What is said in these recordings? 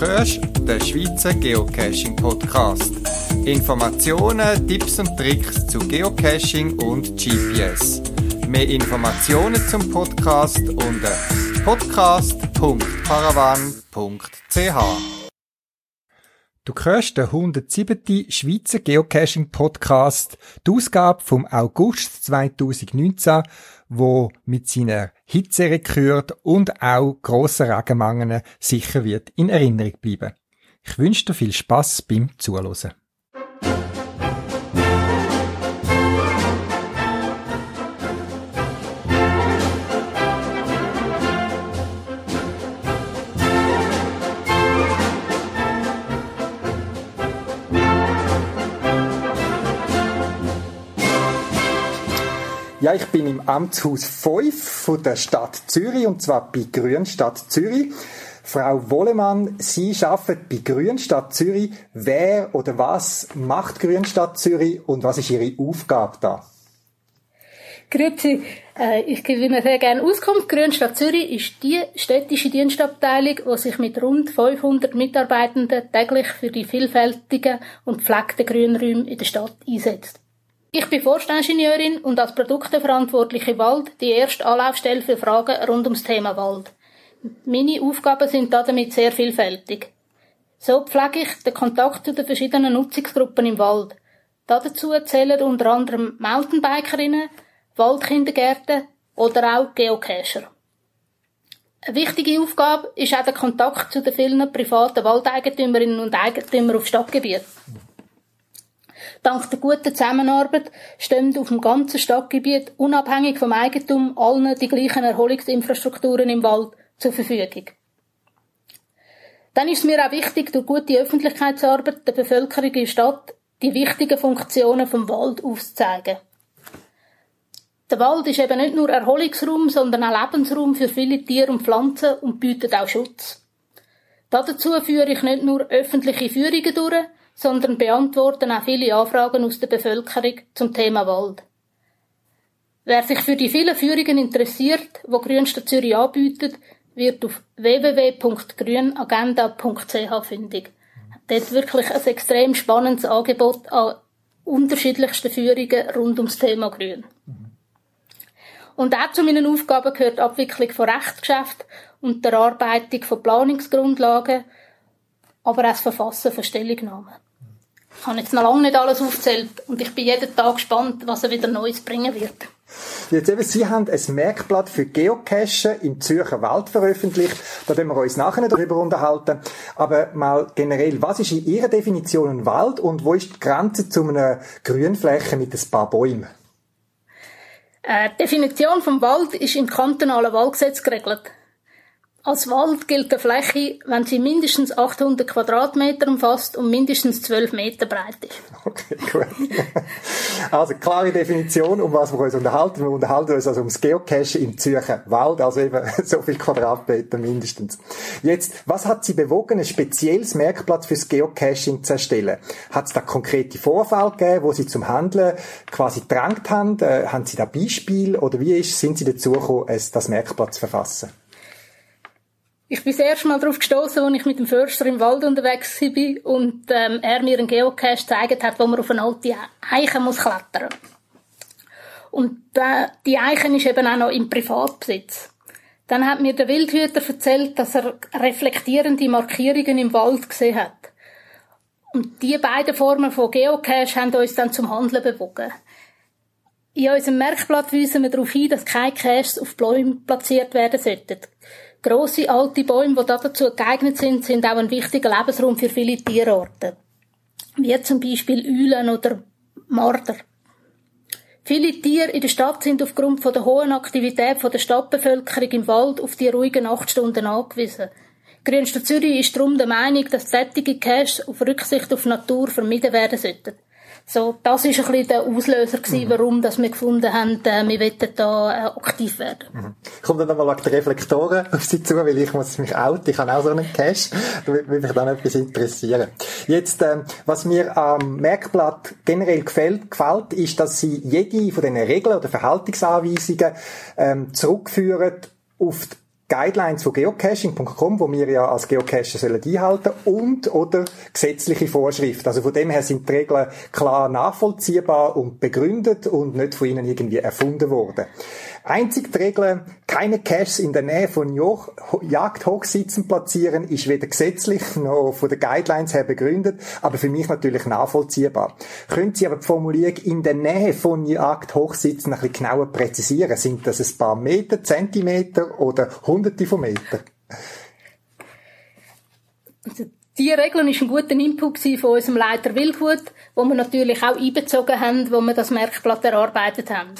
hörst den Schweizer Geocaching Podcast. Informationen, Tipps und Tricks zu Geocaching und GPS. Mehr Informationen zum Podcast unter podcast.paravan.ch. Du hörst den 107. Schweizer Geocaching Podcast, die Ausgabe vom August 2019, wo mit seiner Hitzerekord und auch grossen Regenmengen sicher wird in Erinnerung bleiben. Ich wünsche dir viel Spaß beim Zuhören. Ja, ich bin im Amtshaus 5 von der Stadt Zürich und zwar bei Grünstadt Zürich. Frau Wollemann, Sie arbeiten bei Grünstadt Zürich. Wer oder was macht Grünstadt Zürich und was ist Ihre Aufgabe da? Grüezi, äh, ich gebe Ihnen sehr gerne Auskunft. Grünstadt Zürich ist die städtische Dienstabteilung, die sich mit rund 500 Mitarbeitenden täglich für die vielfältigen und pflegten Grünräume in der Stadt einsetzt. Ich bin Forstingenieurin und als Produkteverantwortliche Wald die erste Anlaufstelle für Fragen rund ums Thema Wald. Meine Aufgaben sind damit sehr vielfältig. So pflege ich den Kontakt zu den verschiedenen Nutzungsgruppen im Wald. Dazu zählen unter anderem Mountainbikerinnen, Waldkindergärten oder auch Geocacher. Eine wichtige Aufgabe ist auch der Kontakt zu den vielen privaten Waldeigentümerinnen und Eigentümern auf Stadtgebiet. Dank der guten Zusammenarbeit stehen auf dem ganzen Stadtgebiet unabhängig vom Eigentum allen die gleichen Erholungsinfrastrukturen im Wald zur Verfügung. Dann ist es mir auch wichtig, durch gute Öffentlichkeitsarbeit der Bevölkerung in der Stadt die wichtigen Funktionen vom Wald aufzuzeigen. Der Wald ist eben nicht nur Erholungsraum, sondern auch Lebensraum für viele Tiere und Pflanzen und bietet auch Schutz. Dazu führe ich nicht nur öffentliche Führungen durch, sondern beantworten auch viele Anfragen aus der Bevölkerung zum Thema Wald. Wer sich für die vielen Führungen interessiert, wo Grünstadt Zürich anbietet, wird auf www.grünagenda.ch fündig. Dort wirklich ein extrem spannendes Angebot an unterschiedlichsten Führungen rund ums Thema Grün. Und auch zu meinen Aufgaben gehört die Abwicklung von Rechtsgeschäften und der Erarbeitung von Planungsgrundlagen, aber auch das Verfassen von Stellungnahmen. Ich habe jetzt noch lange nicht alles aufgezählt und ich bin jeden Tag gespannt, was er wieder Neues bringen wird. Jetzt eben, Sie haben ein Merkblatt für Geocachen im Zürcher Wald veröffentlicht. Da werden wir uns nachher darüber unterhalten. Aber mal generell, was ist in Ihrer Definition ein Wald und wo ist die Grenze zu einer Grünfläche mit ein paar Bäumen? Äh, die Definition vom Wald ist im kantonalen Waldgesetz geregelt. Als Wald gilt eine Fläche, wenn sie mindestens 800 Quadratmeter umfasst und mindestens 12 Meter breit ist. Okay, gut. Also klare Definition, um was wir uns unterhalten. Wir unterhalten uns also ums Geocache im Zürcher Wald, also eben so viel Quadratmeter mindestens. Jetzt, was hat Sie bewogen, ein spezielles Merkblatt fürs Geocaching zu erstellen? Hat es da konkrete Vorfälle gegeben, wo Sie zum Handeln quasi gedrängt haben? Äh, haben Sie da Beispiel oder wie ist, sind Sie dazu gekommen, das Merkblatt zu verfassen? Ich bin das erste Mal darauf gestoßen, als ich mit dem Förster im Wald unterwegs war und ähm, er mir einen Geocache gezeigt hat, wo man auf eine alte Eiche muss klettern Und äh, die Eiche ist eben auch noch im Privatbesitz. Dann hat mir der Wildhüter erzählt, dass er reflektierende Markierungen im Wald gesehen hat. Und diese beiden Formen von Geocache haben uns dann zum Handeln bewogen. In unserem Merkblatt weisen wir darauf hin, dass keine Caches auf Bäumen platziert werden sollten. Grosse alte Bäume, die dazu geeignet sind, sind auch ein wichtiger Lebensraum für viele Tierarten. Wie zum Beispiel Eulen oder Marder. Viele Tiere in der Stadt sind aufgrund von der hohen Aktivität der Stadtbevölkerung im Wald auf die ruhigen Nachtstunden angewiesen. Grünstadt Zürich ist darum der Meinung, dass sättige Caches auf Rücksicht auf Natur vermieden werden sollten. So, das ist ein bisschen der Auslöser gewesen, mhm. warum dass wir gefunden haben, äh, wir wollen da äh, aktiv werden. Mhm. Kommt dann nochmal die Reflektoren auf Sie zu, weil ich muss mich outen, ich habe auch so einen Cache, da würde mich dann etwas interessieren. Jetzt, ähm, was mir am Merkblatt generell gefällt, gefällt, ist, dass Sie jede von diesen Regeln oder Verhaltensanweisungen ähm, zurückführen auf die Guidelines von geocaching.com, wo wir ja als Geocacher sollen einhalten und oder gesetzliche Vorschriften. Also von dem her sind die Regeln klar nachvollziehbar und begründet und nicht von ihnen irgendwie erfunden worden. Einzig die Regel, keine Caches in der Nähe von Jagdhochsitzen platzieren, ist weder gesetzlich noch von den Guidelines her begründet, aber für mich natürlich nachvollziehbar. Können Sie aber die Formulierung in der Nähe von Jagdhochsitzen ein bisschen genauer präzisieren? Sind das ein paar Meter, Zentimeter oder hunderte von Metern? Also, die Regel war ein guter Input von unserem Leiter Wildhut, wo wir natürlich auch einbezogen haben, wo wir das Merkblatt erarbeitet haben.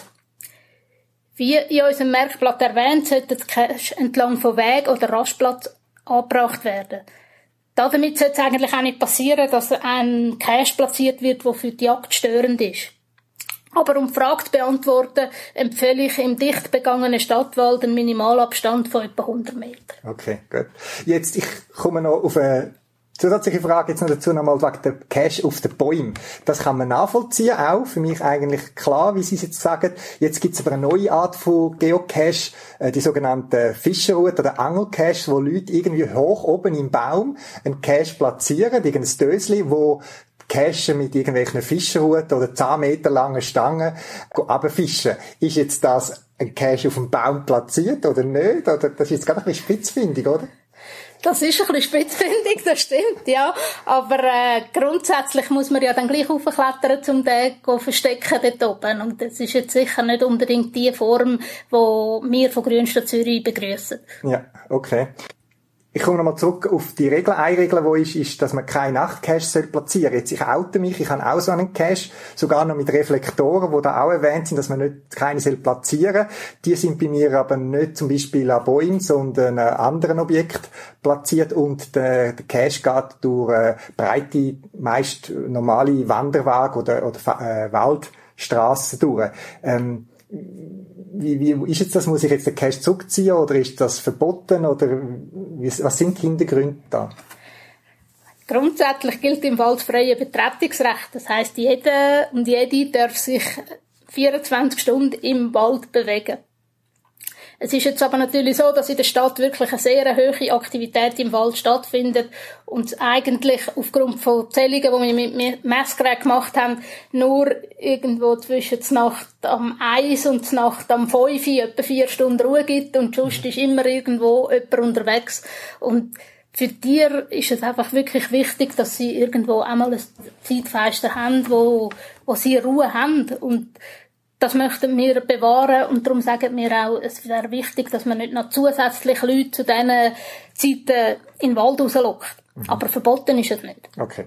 Wie in unserem Merkblatt erwähnt, sollten die Cache entlang von Weg oder Rastplatz angebracht werden. Damit sollte es eigentlich auch nicht passieren, dass ein Cache platziert wird, der für die Jagd störend ist. Aber um die Frage zu beantworten, empfehle ich im dicht begangenen Stadtwald einen Minimalabstand von etwa 100 Metern. Okay, gut. Jetzt, ich komme noch auf eine Zusätzliche Frage jetzt noch dazu nochmal wegen der Cache auf den Bäumen. Das kann man nachvollziehen, auch für mich eigentlich klar, wie Sie es jetzt sagen. Jetzt gibt es aber eine neue Art von Geocache, äh, die sogenannte Fischerroute oder Angelcache, wo Leute irgendwie hoch oben im Baum einen Cache platzieren, irgendein Dösli, wo Cache mit irgendwelchen Fischerruten oder 10 Meter langen Stangen abfischen. Ist jetzt das ein Cache auf dem Baum platziert oder nicht? Oder das ist jetzt gerade ein bisschen spitzfindig, oder? Das ist ein bisschen spitzfindig, das stimmt, ja. Aber äh, grundsätzlich muss man ja dann gleich aufklettern, um den zu verstecken dort oben. Und das ist jetzt sicher nicht unbedingt die Form, die wir von Grünstadt Zürich begrüßen. Ja, okay. Ich komme nochmal zurück auf die Regel. Eine Regel, die ist, ist, dass man keine Nachtcache platzieren soll. Jetzt, ich oute mich, ich habe auch so einen Cache, sogar noch mit Reflektoren, wo da auch erwähnt sind, dass man nicht keine soll platzieren Die sind bei mir aber nicht zum Beispiel an Bäumen, sondern an anderen Objekten platziert und der, der Cache geht durch äh, breite, meist normale Wanderwagen oder, oder äh, Waldstraßen durch. Ähm, wie, wie ist jetzt das? Muss ich jetzt den Cash zurückziehen oder ist das verboten oder was sind die Hintergründe da? Grundsätzlich gilt im Wald freie Betretungsrecht. Das heißt, jeder und jede darf sich 24 Stunden im Wald bewegen. Es ist jetzt aber natürlich so, dass in der Stadt wirklich eine sehr hohe Aktivität im Wald stattfindet und eigentlich aufgrund von Zählungen, die wir mit Messgeräten gemacht haben, nur irgendwo zwischen der Nacht am 1 und der Nacht am 5 etwa vier Stunden Ruhe gibt und sonst ist immer irgendwo jemand unterwegs. Und für Tiere ist es einfach wirklich wichtig, dass sie irgendwo einmal ein Zeitfenster haben, wo, wo sie Ruhe haben. Und das möchten wir bewahren und darum sagen wir auch, es wäre wichtig, dass man nicht noch zusätzlich Leute zu diesen Zeiten in den Wald rauslockt. Mhm. Aber verboten ist es nicht. Okay.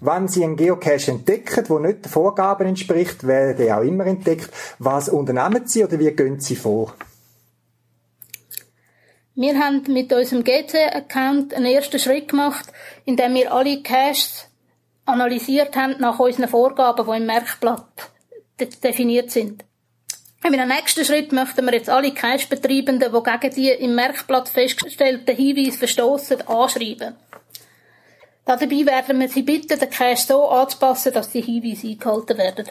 Wenn Sie einen Geocache entdecken, der nicht den Vorgaben entspricht, werden der auch immer entdeckt. Was unternehmen Sie oder wie gehen Sie vor? Wir haben mit unserem GC-Account einen ersten Schritt gemacht, indem wir alle Caches analysiert haben nach unseren Vorgaben, die im Merkblatt definiert sind. In einem nächsten Schritt möchten wir jetzt alle Cash-Betreibenden, die gegen die im Merkblatt festgestellten Hinweise verstoßen, anschreiben. Dabei werden wir sie bitten, den Cash so anzupassen, dass die Hinweise eingehalten werden.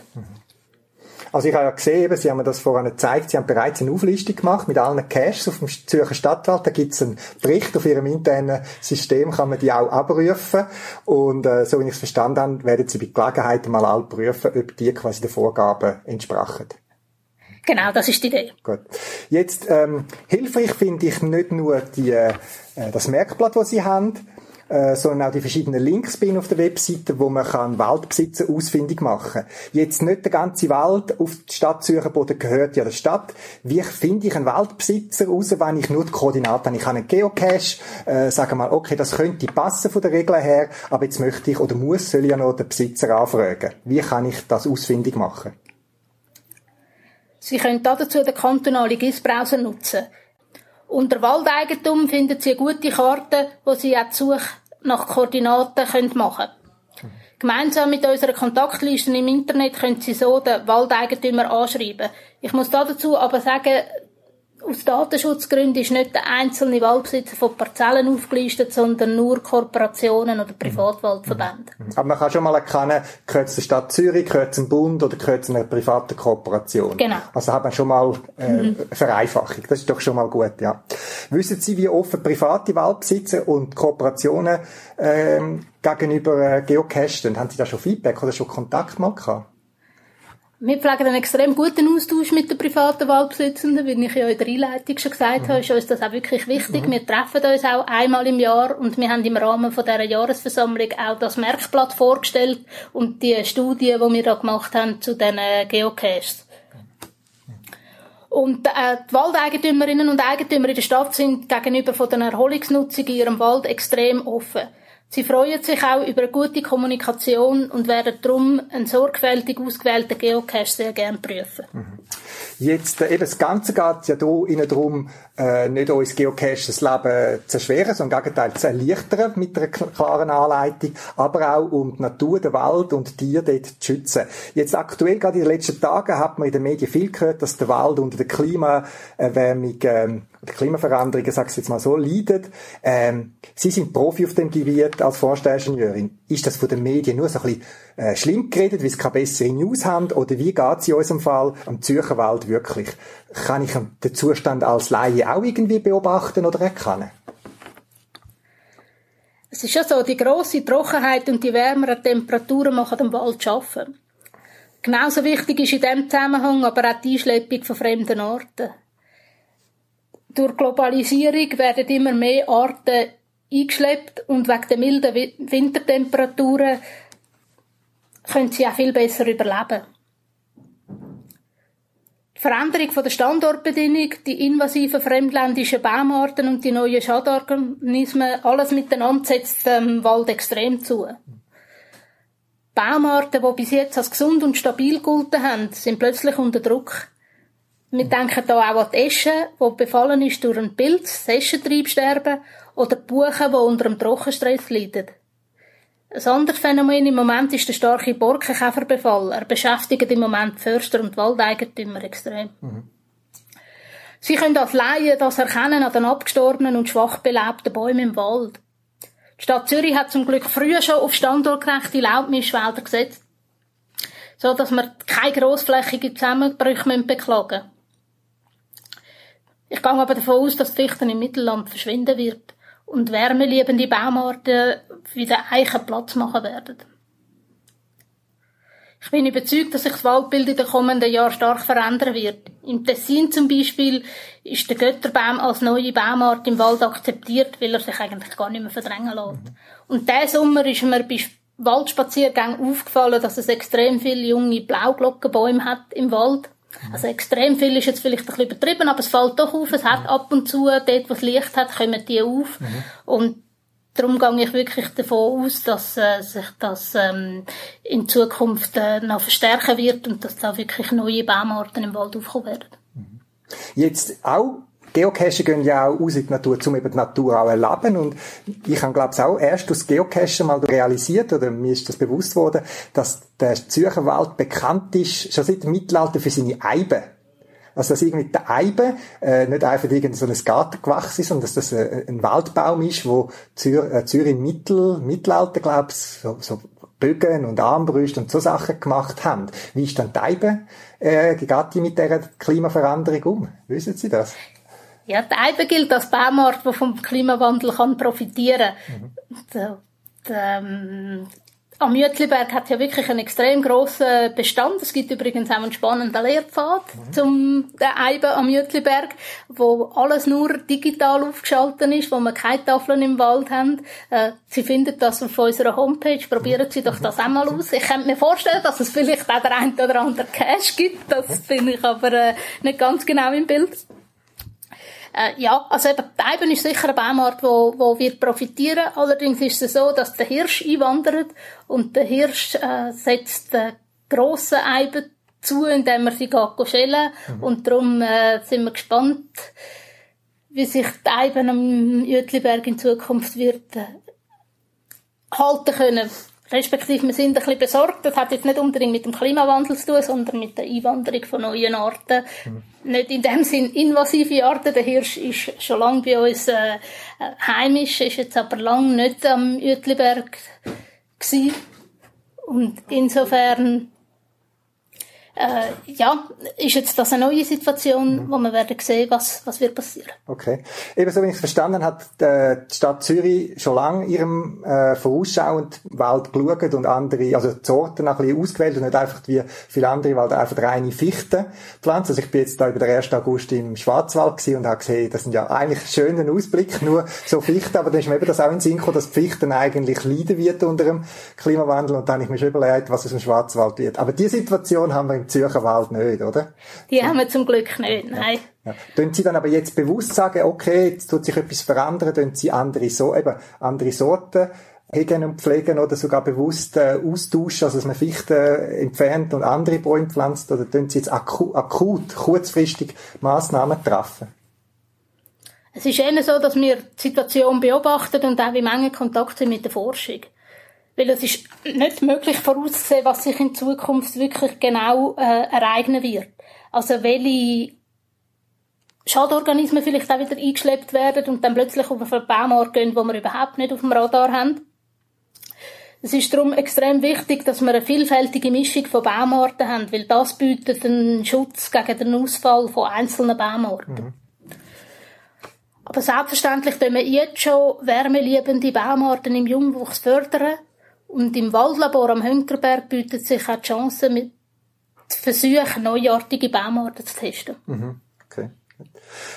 Also ich habe ja gesehen, Sie haben mir das vorhin gezeigt, Sie haben bereits eine Auflistung gemacht mit allen Caches auf dem Zürcher Stadtwald. Da gibt es einen Bericht auf Ihrem internen System, kann man die auch abrufen. Und äh, so wie ich es verstanden habe, werden Sie bei Gelegenheit mal all prüfen, ob die quasi den Vorgaben entsprachen. Genau, das ist die Idee. Gut. Jetzt ähm, hilfreich finde ich nicht nur die, äh, das Merkblatt, das Sie haben, äh, sondern auch die verschiedenen Links bin auf der Webseite, wo man kann Waldbesitzer ausfindig machen. Jetzt nicht der ganze Wald auf die Stadt Zürcherboden gehört ja der Stadt. Wie finde ich einen Waldbesitzer raus, wenn ich nur die Koordinaten habe? Ich habe einen Geocache, äh, sage mal, okay, das könnte passen von der Regel her, aber jetzt möchte ich oder muss, soll ich ja noch den Besitzer anfragen. Wie kann ich das ausfindig machen? Sie können dazu den kantonalen GIS-Browser nutzen. Unter Waldeigentum finden Sie gute Karte, wo Sie auch die Suche nach Koordinaten machen können. Gemeinsam mit unserer Kontaktliste im Internet können Sie so den Waldeigentümer anschreiben. Ich muss dazu aber sagen, aus Datenschutzgründen ist nicht der einzelne Waldbesitzer von Parzellen aufgelistet, sondern nur Kooperationen oder Privatwaldverbände. Mhm. Aber man kann schon mal erkennen, gehört es der Stadt Zürich, gehört es einem Bund oder gehört es einer privaten Kooperation. Genau. Also hat man schon mal äh, mhm. Vereinfachung. Das ist doch schon mal gut, ja. Wissen Sie, wie offen private Waldbesitzer und Kooperationen ähm, gegenüber äh, Geocache sind? Haben Sie da schon Feedback oder schon Kontakt mal gehabt? Wir pflegen einen extrem guten Austausch mit den privaten Waldbesitzenden, wie ich ja in der Einleitung schon gesagt mhm. habe, ist uns das auch wirklich wichtig. Mhm. Wir treffen uns auch einmal im Jahr und wir haben im Rahmen von dieser Jahresversammlung auch das Merkblatt vorgestellt und die Studie, die wir da gemacht haben zu den Geocaches. Und äh, die Waldeigentümerinnen und Eigentümer in der Stadt sind gegenüber von den Erholungsnutzung in ihrem Wald extrem offen. Sie freuen sich auch über eine gute Kommunikation und werden darum einen sorgfältig ausgewählten Geocache sehr gerne prüfen. Mhm. Jetzt, äh, eben, das Ganze geht ja hier innen darum, äh, nicht uns Geocache das Leben zu erschweren, sondern im Gegenteil zu erleichtern mit einer klaren Anleitung, aber auch um die Natur, den Wald und die Tiere dort zu schützen. Jetzt aktuell, gerade in den letzten Tagen, hat man in den Medien viel gehört, dass der Wald unter der Klimaerwärmung, ähm, der Klimaveränderungen, sag's jetzt mal so, leidet. Ähm, Sie sind Profi auf dem Gebiet als Forstingenieurin. Ist das von den Medien nur so ein bisschen äh, schlimm geredet, weil sie keine bessere News haben? Oder wie geht's in unserem Fall am Zürcher Wald wirklich? Kann ich den Zustand als Laie auch irgendwie beobachten oder erkennen? Es ist ja so, die grosse Trockenheit und die wärmeren Temperaturen machen den Wald schaffen. Genauso wichtig ist in diesem Zusammenhang aber auch die Einschleppung von fremden Arten durch Globalisierung werden immer mehr Arten eingeschleppt und wegen der milden Wintertemperaturen können sie auch viel besser überleben. Die Veränderung der Standortbedingung, die invasiven fremdländischen Baumarten und die neuen Schadorganismen, alles miteinander setzt dem Wald extrem zu. Baumarten, die bis jetzt als gesund und stabil gelten haben, sind plötzlich unter Druck. Wir denken hier auch an die Esche, die befallen ist durch einen Pilz, das Eschentriebsterben, oder die Buchen, die unter einem Trockenstress leiden. Ein anderes Phänomen im Moment ist der starke Borkenkäferbefall. Er beschäftigt im Moment Förster und Waldeigentümer extrem. Mhm. Sie können als Laien das erkennen an den abgestorbenen und schwach belebten Bäumen im Wald. Die Stadt Zürich hat zum Glück früher schon auf standortgerechte Laubmischwälder gesetzt, so dass wir keine grossflächigen Zusammenbrüche beklagen müssen. Ich gehe aber davon aus, dass die Fichten im Mittelland verschwinden wird und wärmeliebende Baumarten wie der Eichen Platz machen werden. Ich bin überzeugt, dass sich das Waldbild in den kommenden Jahren stark verändern wird. Im Tessin zum Beispiel ist der Götterbaum als neue Baumart im Wald akzeptiert, weil er sich eigentlich gar nicht mehr verdrängen lässt. Und diesen Sommer ist mir bei Waldspaziergängen aufgefallen, dass es extrem viele junge Blauglockenbäume hat im Wald. Also extrem viel ist jetzt vielleicht ein bisschen übertrieben, aber es fällt doch auf. Es hat ab und zu, dort wo es Licht hat, kommen die auf. Mhm. Und darum gehe ich wirklich davon aus, dass äh, sich das ähm, in Zukunft äh, noch verstärken wird und dass da wirklich neue Baumarten im Wald aufkommen werden. Mhm. Jetzt auch Geocachen gehen ja auch aus in die Natur, um eben die Natur auch erleben. Und ich habe, glaube ich, auch erst aus Geocachen mal realisiert, oder mir ist das bewusst worden, dass der Zürcher Wald bekannt ist, schon seit dem Mittelalter für seine Eiben. Also, dass irgendwie der Eibe äh, nicht einfach irgendein so ein Gartengewachs ist, sondern dass das äh, ein Waldbaum ist, wo Zür äh, Zürich im Mittel, Mittelalter, glaube ich, so, so Bögen und Armbrüste und so Sachen gemacht haben. Wie ist dann die Eibe, äh, die mit dieser Klimaveränderung um? Wissen Sie das? Ja, die Eibe gilt als Baumart, die vom Klimawandel kann profitieren kann. Mhm. Ähm, am Mütliberg hat ja wirklich einen extrem grossen Bestand. Es gibt übrigens auch einen spannenden Lehrpfad mhm. zum der Eibe am Mütliberg, wo alles nur digital aufgeschaltet ist, wo wir keine Tafeln im Wald haben. Äh, Sie finden das auf unserer Homepage. Probieren Sie doch das auch mal aus. Ich könnte mir vorstellen, dass es vielleicht auch der ein oder andere Cash gibt. Das finde ich aber äh, nicht ganz genau im Bild. Äh, ja, also eben, Eiben ist sicher eine Baumart, wo, wo wird profitieren. Allerdings ist es so, dass der Hirsch einwandert und der Hirsch äh, setzt äh, grossen Eiben zu, indem er sie schälen. Mhm. Und darum äh, sind wir gespannt, wie sich die Eiben am Jütliberg in Zukunft wird äh, halten können. Respektive, wir sind ein bisschen besorgt. Das hat jetzt nicht unbedingt mit dem Klimawandel zu tun, sondern mit der Einwanderung von neuen Arten. Mhm. Nicht in dem Sinn invasive Arten. Der Hirsch ist schon lange bei uns äh, heimisch, ist jetzt aber lange nicht am Uetliberg gewesen. Und insofern äh, ja, ist jetzt das eine neue Situation, mhm. wo wir werden sehen, was, was wird passieren. Okay. Ebenso, wenn ich es verstanden habe, die Stadt Zürich schon lange ihrem äh, vorausschauend Wald geschaut und andere, also die Sorten ein bisschen ausgewählt und nicht einfach wie viele andere Wald einfach reine Fichten pflanzen. Also ich bin jetzt da über den 1. August im Schwarzwald gewesen und habe gesehen, das sind ja eigentlich schöne Ausblick, nur so Fichten, aber dann ist mir eben das auch in den Sinn gekommen, dass die Fichten eigentlich leiden wird unter dem Klimawandel und dann habe ich mir schon überlegt, was es im Schwarzwald wird. Aber die Situation haben wir im Zürcher Wald nicht, oder? Die haben wir zum Glück nicht, nein. Ja. Tun Sie dann aber jetzt bewusst sagen, okay, jetzt tut sich etwas verändern, tun Sie andere, so, eben, andere Sorten hegen und pflegen oder sogar bewusst äh, austauschen, also dass man Fichten entfernt und andere Bäume pflanzt, oder tun Sie jetzt akut, akut kurzfristig Massnahmen treffen? Es ist eher so, dass wir die Situation beobachten und auch wie Menge Kontakt sind mit der Forschung. Weil es ist nicht möglich vorauszusehen, was sich in Zukunft wirklich genau äh, ereignen wird. Also welche Schadorganismen vielleicht auch wieder eingeschleppt werden und dann plötzlich auf einen Baumart gehen, wo wir überhaupt nicht auf dem Radar haben. Es ist darum extrem wichtig, dass wir eine vielfältige Mischung von Baumarten haben, weil das bietet einen Schutz gegen den Ausfall von einzelnen Baumarten. Mhm. Aber selbstverständlich können wir jetzt schon wärmeliebende Baumarten im Jungwuchs fördern und im Waldlabor am Hünkerberg bietet sich auch die Chance, mit Versuchen, neuartige Baumarten zu testen. Mhm. Okay.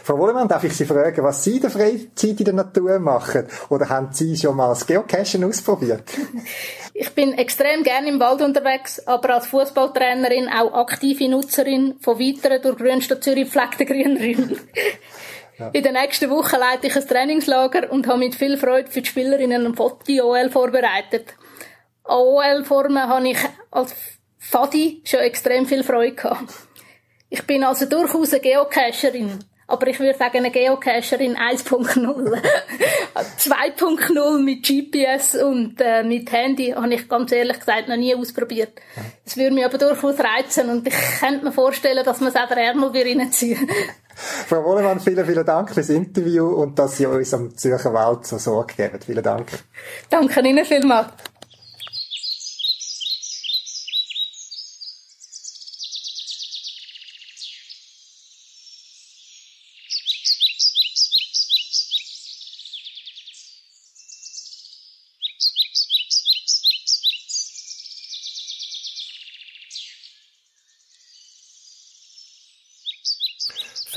Frau Wollemann, darf ich Sie fragen, was Sie in der Freizeit in der Natur machen? Oder haben Sie schon mal das Geocachen ausprobiert? Ich bin extrem gerne im Wald unterwegs, aber als Fußballtrainerin auch aktive Nutzerin von weiteren durch Grünstadt Zürich gepflegten Grünräumen. Ja. In der nächsten Woche leite ich ein Trainingslager und habe mit viel Freude für die Spielerinnen ein Foto-OL vorbereitet. OL-Formen habe ich als Fadi schon extrem viel Freude gehabt. Ich bin also durchaus eine Geocacherin. Aber ich würde sagen, eine Geocacherin 1.0. 2.0 mit GPS und äh, mit Handy habe ich ganz ehrlich gesagt noch nie ausprobiert. Das würde mich aber durchaus reizen und ich könnte mir vorstellen, dass man es auch der Ärmel reinziehen Frau Wollemann, vielen, vielen Dank fürs Interview und dass Sie uns am Zürcher Wald so Sorge geben. Vielen Dank. Danke Ihnen vielmals.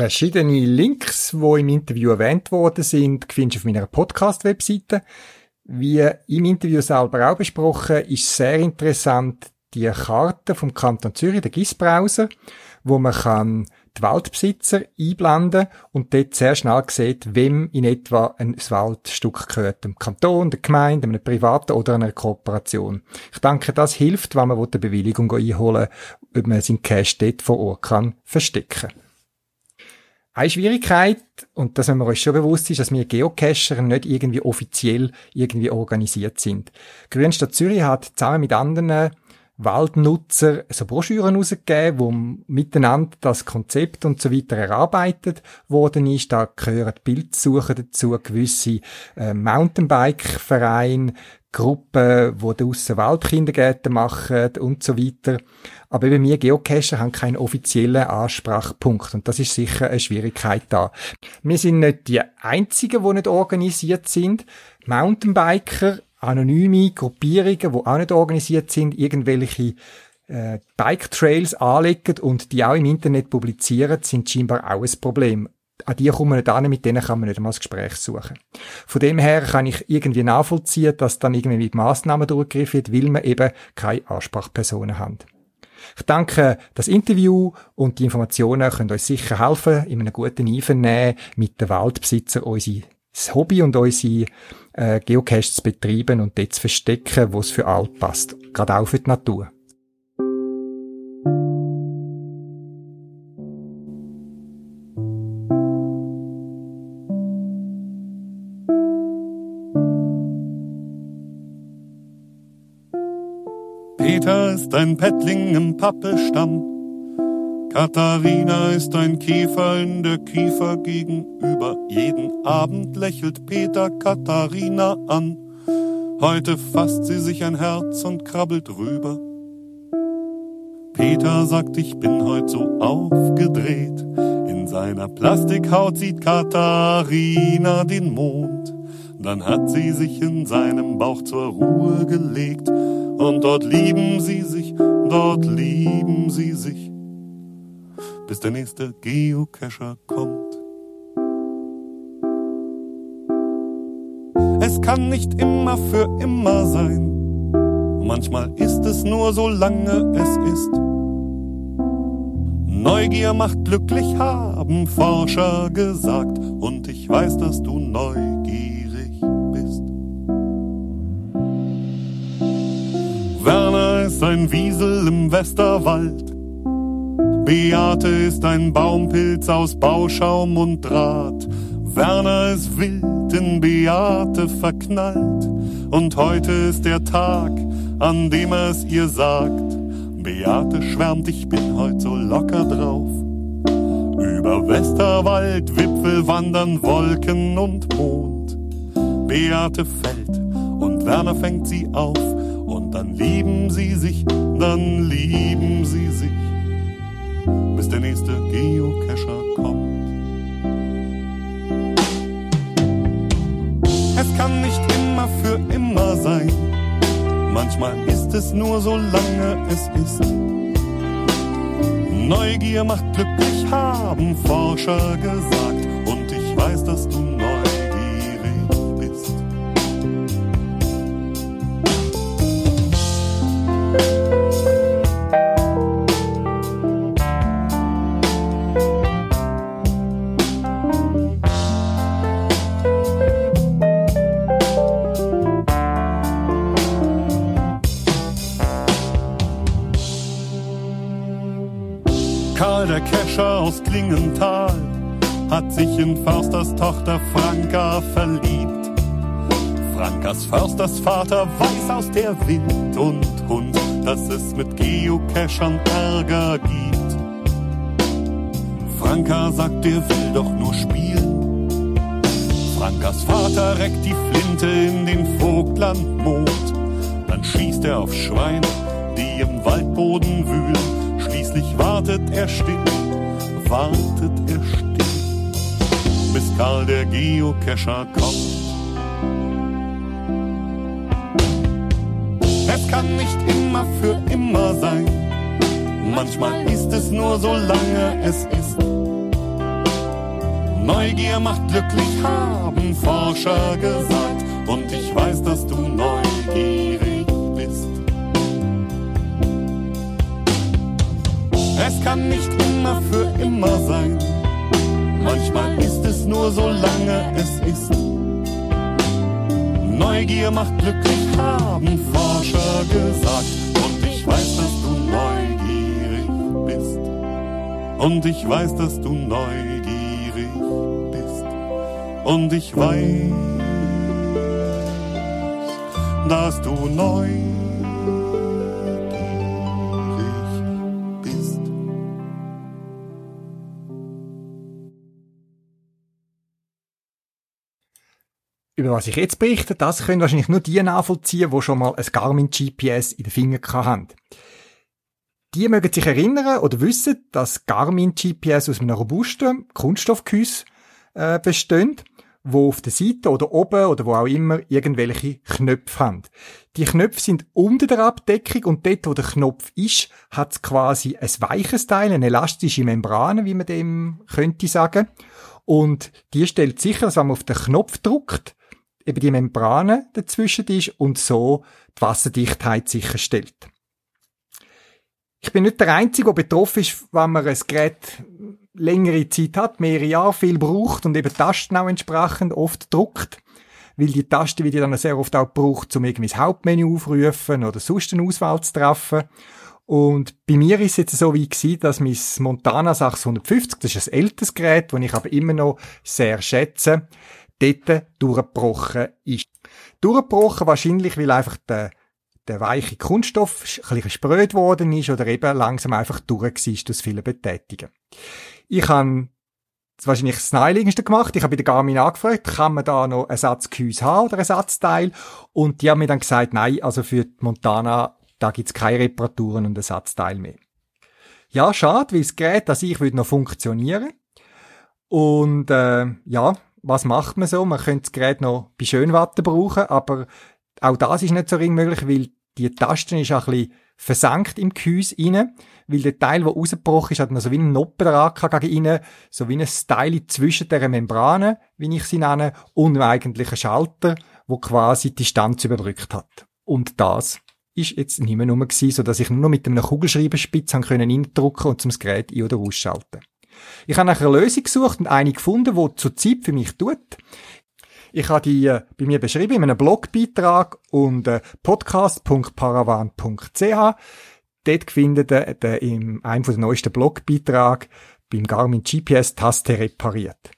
Verschiedene Links, die im Interview erwähnt worden sind, findest du auf meiner Podcast-Webseite. Wie im Interview selber auch besprochen, ist sehr interessant die Karte vom Kanton Zürich, der GIS-Browser, wo man kann die Waldbesitzer einblenden und dort sehr schnell sieht, wem in etwa ein Waldstück gehört. Dem Kanton, der Gemeinde, einem Privaten oder einer Kooperation. Ich denke, das hilft, wenn man eine Bewilligung einholen will, ob man seinen Cash dort vor Ort kann verstecken kann. Eine Schwierigkeit, und das wenn wir uns schon bewusst ist, dass wir Geocacher nicht irgendwie offiziell irgendwie organisiert sind. Grünstadt Zürich hat zusammen mit anderen Waldnutzer so Broschüren rausgegeben, wo miteinander das Konzept und so weiter erarbeitet worden ist. Da gehören Bildsuche dazu, gewisse äh, Mountainbike-Vereine, Gruppen, die draussen Waldkindergärten machen und so weiter. Aber eben wir Geocacher haben keinen offiziellen Ansprachpunkt und das ist sicher eine Schwierigkeit da. Wir sind nicht die Einzigen, die nicht organisiert sind. Mountainbiker, anonyme Gruppierungen, die auch nicht organisiert sind, irgendwelche äh, Bike-Trails anlegen und die auch im Internet publizieren, sind scheinbar auch ein Problem an die kommen wir nicht an, mit denen kann man nicht einmal das Gespräch suchen. Von dem her kann ich irgendwie nachvollziehen, dass dann irgendwie mit Massnahmen durchgegriffen wird, weil wir eben keine Ansprachpersonen haben. Ich danke, das Interview und die Informationen können euch sicher helfen, in einem guten Einvernehmen mit den Waldbesitzern unser Hobby und unsere äh, Geocaches zu betreiben und dort zu verstecken, wo es für alle passt. Gerade auch für die Natur. Peter ist ein Pettling im Pappestamm. Katharina ist ein Käfer in der Kiefer gegenüber. Jeden Abend lächelt Peter Katharina an. Heute fasst sie sich ein Herz und krabbelt rüber. Peter sagt, ich bin heute so aufgedreht. In seiner Plastikhaut sieht Katharina den Mond. Dann hat sie sich in seinem Bauch zur Ruhe gelegt. Und dort lieben sie sich, dort lieben sie sich. Bis der nächste Geocacher kommt. Es kann nicht immer für immer sein. Manchmal ist es nur so lange es ist. Neugier macht glücklich, haben Forscher gesagt. Und ich weiß, dass du neugierig bist. Werner ist ein Wiesel im Westerwald. Beate ist ein Baumpilz aus Bauschaum und Draht. Werner ist wild in Beate verknallt. Und heute ist der Tag, an dem er es ihr sagt. Beate schwärmt, ich bin heut so locker drauf. Über Westerwald, Wipfel wandern Wolken und Mond. Beate fällt und Werner fängt sie auf. Und dann lieben sie sich, dann lieben sie sich. Bis der nächste Geocacher kommt. Es kann nicht immer für immer sein Manchmal ist es nur so lange es ist. Neugier macht glücklich, haben Forscher gesagt. Und ich weiß, dass du sich in Försters Tochter Franka verliebt. Frankas Försters Vater weiß aus der Wind und Hund, dass es mit Geocachern Ärger gibt. Franka sagt, er will doch nur spielen. Frankas Vater reckt die Flinte in den Vogtlandmond. Dann schießt er auf Schweine, die im Waldboden wühlen Schließlich wartet er still, wartet er still, bis Karl der Geocacher kommt. Es kann nicht immer für immer sein, manchmal ist es nur so lange es ist. Neugier macht glücklich, haben Forscher gesagt, und ich weiß, dass du neugierig bist. Es kann nicht immer für immer sein. Manchmal ist es nur so lange es ist. Neugier macht glücklich, haben Forscher gesagt. Und ich weiß, dass du neugierig bist. Und ich weiß, dass du neugierig bist. Und ich weiß, dass du neugierig bist. Über was ich jetzt berichte, das können wahrscheinlich nur die nachvollziehen, die schon mal ein Garmin GPS in den Finger haben. Die mögen sich erinnern oder wissen, dass Garmin GPS aus einem robusten Kunststoffgehäuse äh, besteht, wo auf der Seite oder oben oder wo auch immer irgendwelche Knöpfe haben. Die Knöpfe sind unter der Abdeckung und dort, wo der Knopf ist, hat es quasi ein weiches Teil, eine elastische Membrane, wie man dem könnte sagen. Und die stellt sicher, dass wenn man auf den Knopf drückt, eben die Membrane dazwischen ist und so die Wasserdichtheit sicherstellt. Ich bin nicht der Einzige, der betroffen ist, wenn man ein Gerät längere Zeit hat, mehrere Jahre viel braucht und eben Tasten auch entsprechend oft druckt, weil die Taste wird ja dann sehr oft auch gebraucht, um irgendwie das Hauptmenü aufrufen oder sonst eine Auswahl zu treffen. Und bei mir ist es jetzt so wie gewesen, dass mein Montana 650, das ist ein älteres Gerät, das ich aber immer noch sehr schätze, dort durchgebrochen ist. Durchgebrochen wahrscheinlich, weil einfach der der weiche Kunststoff ein bisschen gespröht worden ist oder eben langsam einfach durch war durch viele Betätigen. Ich habe das wahrscheinlich das Naheliegendste gemacht. Ich habe bei der Garmin angefragt, kann man da noch Ersatzgehäuse haben oder Ersatzteil? Und die haben mir dann gesagt, nein, also für die Montana, da gibt's keine Reparaturen und Ersatzteil mehr. Ja, schade, weil das Gerät an sich würde noch funktionieren. Und äh, ja, was macht man so? Man könnte das Gerät noch bei Schönwatte brauchen, aber auch das ist nicht so ring möglich, weil die Taste ist ein bisschen versenkt im Gehäuse rein, weil der Teil, der rausgebrochen ist, hat noch so wie ein Noppen dran gegen innen, so wie ein Style zwischen der Membrane, wie ich sie nenne, und einem eigentlichen Schalter, wo quasi die Distanz überbrückt hat. Und das ist jetzt nicht mehr nur gewesen, so dass ich nur mit einem Kugelschreiberspitz können reindrücken und zum Gerät ein- oder ausschalten. Ich habe nach einer Lösung gesucht und eine gefunden, die zur Zeit für mich tut. Ich habe die äh, bei mir beschrieben in einem Blogbeitrag unter podcast.paravan.ch. Dort findet ihr äh, in einem der neuesten Blogbeiträge beim Garmin GPS-Taste repariert.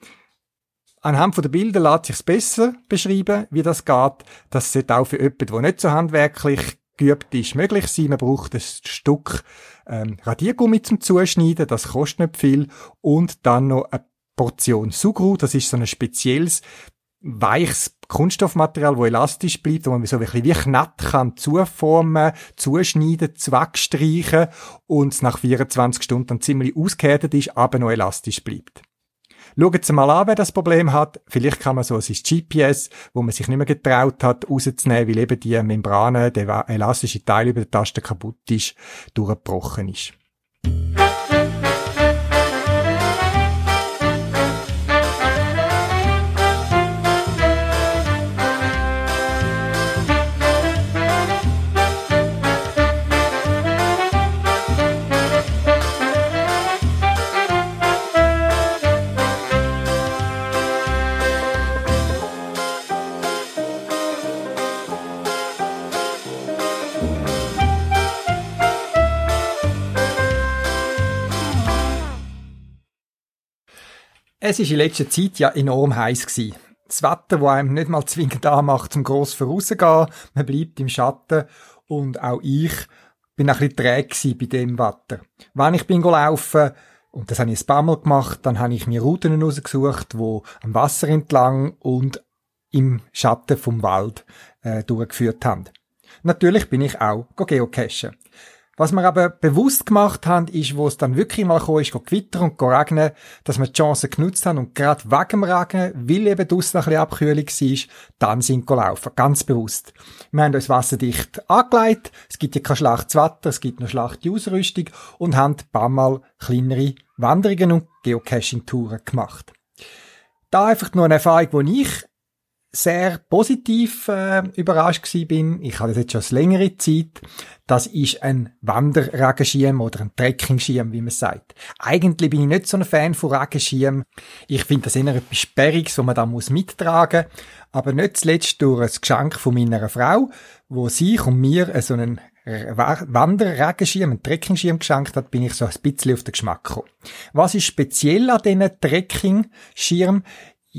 Anhand der Bilder lässt sich besser beschreiben, wie das geht. Das sollte auch für jemanden, der nicht so handwerklich geübt ist, möglich sein. Man braucht ein Stück ähm, Radiergummi zum Zuschneiden, das kostet nicht viel. Und dann noch eine Portion Sugru, das ist so ein spezielles weiches Kunststoffmaterial, wo elastisch bleibt, wo man so ein bisschen wie Knatt kann zuformen, zuschneiden, zwackstreichen und nach 24 Stunden dann ziemlich ausgehärtet ist, aber noch elastisch bleibt. Schaut Sie mal an, wer das Problem hat. Vielleicht kann man so sein GPS, wo man sich nicht mehr getraut hat, rauszunehmen, weil eben die Membrane, der elastische Teil über der Taste kaputt ist, durchgebrochen ist. Es ist in letzter Zeit ja enorm heiß gewesen. Das Wetter, wo einem nicht mal zwingend anmacht, zum gross vorauszugehen. Man bleibt im Schatten. Und auch ich bin ein bisschen träge bei dem Wetter. Wenn ich bin laufen, und das habe ich ein paar Mal gemacht, dann habe ich mir Routen rausgesucht, wo am Wasser entlang und im Schatten vom Wald äh, durchgeführt haben. Natürlich bin ich auch geocachen. Was wir aber bewusst gemacht haben, ist, wo es dann wirklich mal gekommen ist, gewitter und regnen, dass wir die Chance genutzt haben und gerade wegen dem Regen, weil eben draussen ein bisschen Abkühlung war, dann sind wir laufen. Ganz bewusst. Wir haben uns wasserdicht angelegt, es gibt ja kein schlechtes Wetter, es gibt nur schlechte Ausrüstung und haben ein paar Mal kleinere Wanderungen und Geocaching-Touren gemacht. Da einfach nur eine Erfahrung, die ich sehr positiv äh, überrascht gewesen bin. Ich habe das jetzt schon eine längere Zeit. Das ist ein Wanderregenschirm oder ein Trekkingschirm, wie man sagt. Eigentlich bin ich nicht so ein Fan von Regenschirm. Ich finde das eher etwas Sperriges, was man da muss mittragen Aber nicht zuletzt durch ein Geschenk von meiner Frau, wo sich und mir so einen Wanderregenschirm, einen Trekkingschirm geschenkt hat, bin ich so ein bisschen auf den Geschmack gekommen. Was ist speziell an diesen Trekkingschirm?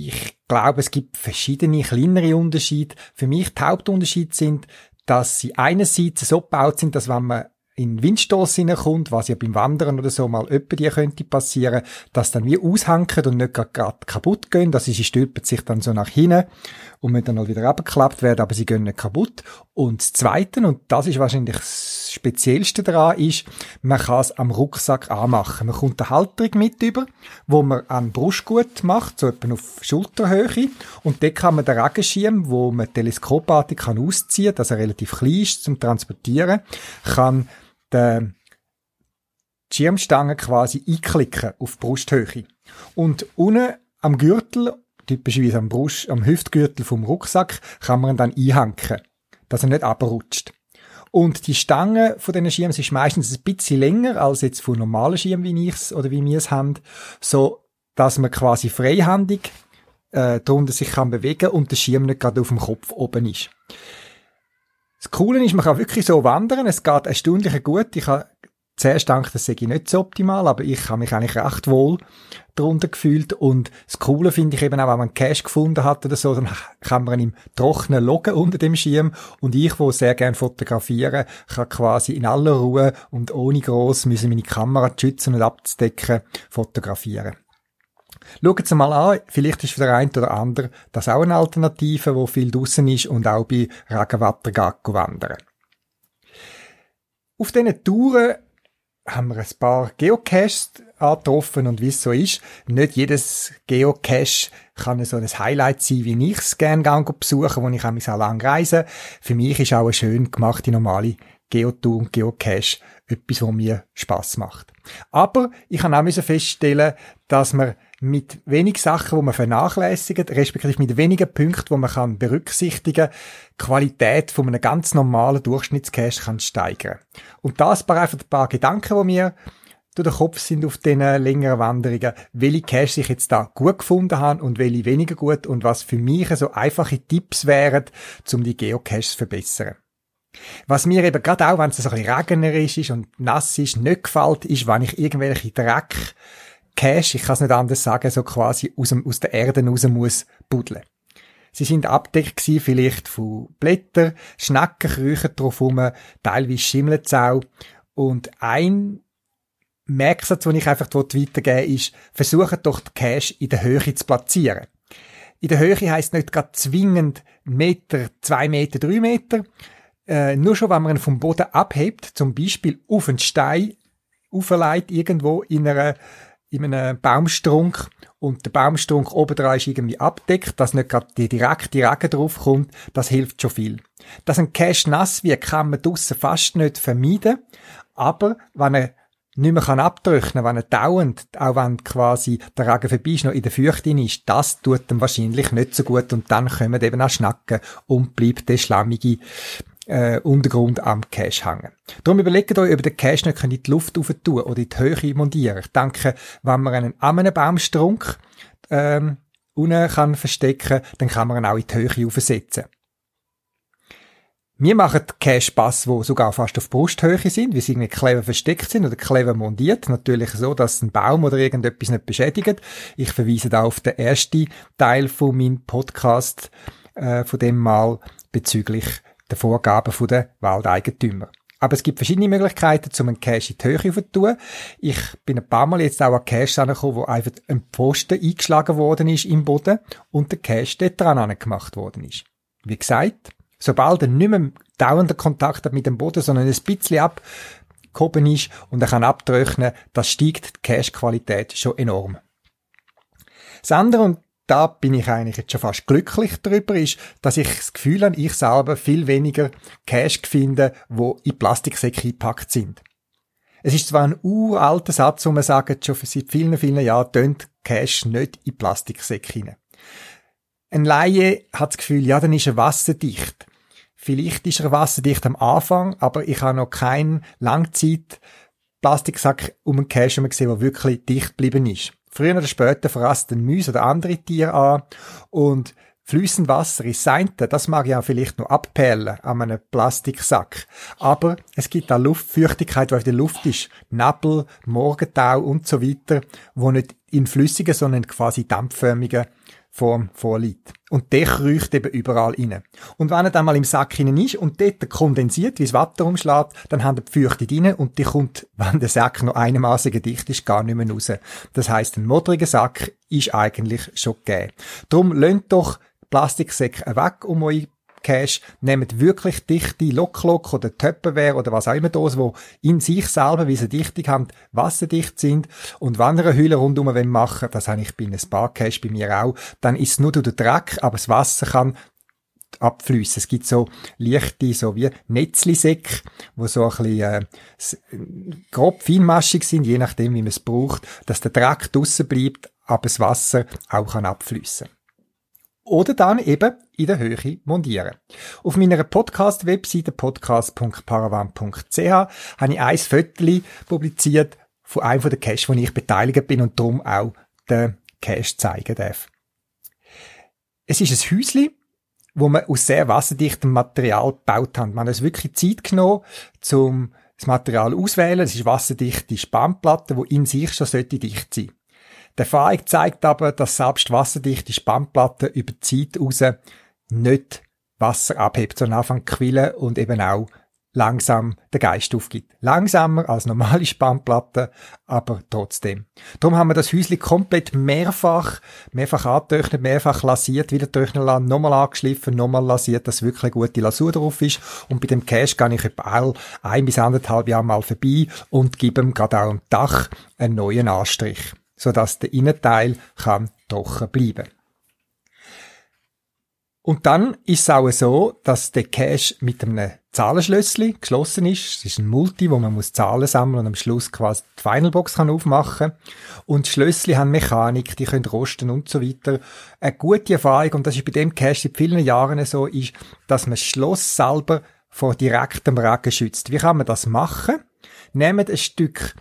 Ich glaube, es gibt verschiedene kleinere Unterschiede. Für mich die Hauptunterschiede sind, dass sie einerseits so gebaut sind, dass wenn man in Windstoß hineinkommt, was ja beim Wandern oder so mal öppe die könnte passieren, dass dann wie aushängen und nicht gerade kaputt gehen. Das ist, sie stülpen sich dann so nach hinten und müssen dann mal wieder abgeklappt werden, aber sie gehen nicht kaputt. Und das Zweite, und das ist wahrscheinlich das Speziellste daran, ist, man kann es am Rucksack anmachen. Man kommt eine Halterung mit über, wo man an Brustgurt macht, so etwa auf Schulterhöhe. Und dort kann man den Regenschirm, wo man teleskopartig kann ausziehen, dass er relativ klein ist zum Transportieren, kann den Schirmstange quasi einklicken auf Brusthöhe. Und unten am Gürtel, typischerweise am Brust, am Hüftgürtel vom Rucksack, kann man dann einhängen, dass er nicht abrutscht. Und die Stange von diesen Schirmen ist meistens ein bisschen länger als jetzt von normalen Schirmen, wie ich's oder wie wir es haben, so dass man quasi freihändig äh, darunter sich kann bewegen und der Schirm nicht gerade auf dem Kopf oben ist. Das Coole ist, man kann wirklich so wandern. Es geht Stunde gut. Ich habe zuerst gedacht, das sei nicht so optimal, aber ich habe mich eigentlich recht wohl darunter gefühlt und das Coole finde ich eben auch, wenn man Cash gefunden hat oder so, dann kann man im Trockenen loggen unter dem Schirm und ich, wo sehr gern fotografieren, kann quasi in aller Ruhe und ohne groß müssen meine Kamera schützen und abzudecken fotografieren. Schaut es mal an, vielleicht ist für der eine oder andere das auch eine Alternative, wo viel draussen ist und auch bei geht wandern. Auf diesen Touren haben wir ein paar Geocaches angetroffen und wie es so ist, nicht jedes Geocache kann so ein Highlight sein, wie ich es gerne besuchen, wo ich auch lang reise. Für mich ist auch eine schön gemachte normale Geotour und Geocache etwas, was mir Spaß macht. Aber ich kann auch feststellen, dass man mit wenig Sachen, wo man vernachlässigt, respektive mit wenigen Punkten, wo man kann berücksichtigen, Qualität von einem ganz normalen Durchschnittscache kann steigern. Und das paar einfach ein paar Gedanken, die mir durch den Kopf sind auf diesen längeren Wanderungen, welche Caches ich jetzt da gut gefunden habe und welche weniger gut und was für mich so einfache Tipps wären, um die Geocaches zu verbessern. Was mir eben gerade auch, wenn es ein bisschen regnerisch ist und nass ist, nicht gefällt, ist, wenn ich irgendwelche Dreck Cash, ich kann es nicht anders sagen, so quasi aus, dem, aus der Erde raus muss buddeln. Sie sind abdeckt gewesen, vielleicht von Blättern, Schnecken kriechen drauf rum, teilweise schimmelt's auch. Und ein Merksatz, den ich einfach weitergeben ist, versuchen doch die Cash in der Höhe zu platzieren. In der Höhe heisst nicht gerade zwingend Meter, zwei Meter, drei Meter. Äh, nur schon, wenn man ihn vom Boden abhebt, zum Beispiel auf einen Stein aufleitet, irgendwo in einer in einem Baumstrunk und der Baumstrunk oben dran ist irgendwie abdeckt, dass nicht gerade die direkte Regen drauf kommt, das hilft schon viel. Dass ein Cache nass wird, kann man draussen fast nicht vermeiden, aber wenn er nicht mehr kann abtrocknen, wenn er dauernd, auch wenn quasi der Regen vorbei ist, noch in der Feuchte ist, das tut ihm wahrscheinlich nicht so gut und dann kommen eben auch Schnacken und bleibt der schlammige äh, Untergrund am Cache hängen. Darum überlegt euch, ob ihr Cache nicht in die Luft tun oder in die Höhe montieren. Ich denke, wenn man einen an einem Baumstrunk ähm, unten kann verstecken, dann kann man ihn auch in die Höhe aufsetzen. Wir machen Cache-Pass, die sogar fast auf Brusthöhe sind, wie sie irgendwie clever versteckt sind oder clever montiert. Natürlich so, dass ein Baum oder irgendetwas nicht beschädigt. Ich verweise da auf den ersten Teil von meinem Podcast, äh, von dem Mal bezüglich den Vorgaben der Waldeigentümer. Aber es gibt verschiedene Möglichkeiten, um einen Cache in die Höhe zu tun. Ich bin ein paar Mal jetzt auch an Cache angekommen, wo einfach ein Pfosten eingeschlagen worden ist im Boden und der Cache dort dran gemacht worden ist. Wie gesagt, sobald er nicht mehr dauernder Kontakt hat mit dem Boden, sondern ein bisschen abgehoben ist und er kann abtrocknen, das steigt die Cache-Qualität schon enorm. Das andere, und da bin ich eigentlich jetzt schon fast glücklich darüber, ist, dass ich das Gefühl habe, ich selber viel weniger Cash finde, wo in Plastiksäcke eingepackt sind. Es ist zwar ein uralter Satz, wo man sagt, schon seit vielen, vielen Jahren tönt Cash nicht in Plastiksäcke hinein. Ein Laie hat das Gefühl, ja, dann ist er wasserdicht. Vielleicht ist er wasserdicht am Anfang, aber ich habe noch keinen Langzeit Plastiksack um einen Cash gesehen, der wirklich dicht geblieben ist. Früher oder später verrasten Mäuse oder andere Tiere an und Flüssen Wasser ist seinte, das mag ja vielleicht noch abperlen an einem Plastiksack. Aber es gibt auch Luftfeuchtigkeit, die auf der Luft ist. Nebel, Morgentau und so weiter, wo nicht in flüssigen, sondern quasi dampfförmigen Form vorliegt. Und der kriecht eben überall rein. Und wenn er dann mal im Sack hinein ist und dort kondensiert, wie das Wasser umschlägt, dann haben die Feuchte rein und die kommt, wenn der Sack noch einigermaßen dicht ist, gar nicht mehr raus. Das heisst, ein modriger Sack ist eigentlich schon gegeben. Darum lönt doch Plastiksäcke weg um euch Cache, nehmt wirklich dichte Loklock oder Töpperware oder was auch immer Dose, wo in sich selber, wie sie Dichtung haben, wasserdicht sind und wenn ihr eine Hülle rundum machen das habe ich bei einem Spa-Cache bei mir auch, dann ist es nur durch den Dreck, aber das Wasser kann abfließen. Es gibt so leichte, so wie Netzlisäcke, wo so ein bisschen äh, grob feinmaschig sind, je nachdem, wie man es braucht, dass der Dreck draussen bleibt, aber das Wasser auch kann abfließen oder dann eben in der Höhe montieren. Auf meiner Podcast-Webseite podcast.paravan.ch habe ich ein Viertel publiziert von einem der Cache, wo ich beteiligt bin und darum auch den Cache zeigen darf. Es ist ein Häuschen, wo man aus sehr wasserdichtem Material gebaut hat. Man hat es wirklich Zeit genommen, zum das Material auswählen. Das ist wasserdichte Spannplatte, wo in sich schon sollte dicht sein. Die Erfahrung zeigt aber, dass selbst wasserdichte Spannplatten über die Zeit raus nicht Wasser abhebt, sondern anfangen zu quillen und eben auch langsam den Geist aufgibt. Langsamer als normale Spannplatten, aber trotzdem. Darum haben wir das Häuschen komplett mehrfach, mehrfach angetöchnet, mehrfach lasiert, wieder töchnen lassen, nochmal angeschliffen, nochmal lasiert, dass wirklich eine gute Lasur drauf ist. Und bei dem Cache gehe ich etwa all ein bis anderthalb Jahre mal vorbei und gebe ihm gerade auch am Dach einen neuen Anstrich, sodass der Innenteil kann trocken bleiben. Und dann ist es auch so, dass der Cache mit einem Zahlenschlössli geschlossen ist. Es ist ein Multi, wo man muss Zahlen sammeln und am Schluss quasi die Finalbox kann aufmachen. Und Schlössli haben Mechanik, die können rosten und so weiter. Eine gute Erfahrung, und das ist bei dem Cache seit vielen Jahren so, ist, dass man das Schloss selber vor direktem Regen schützt. Wie kann man das machen? Nehmt ein Stück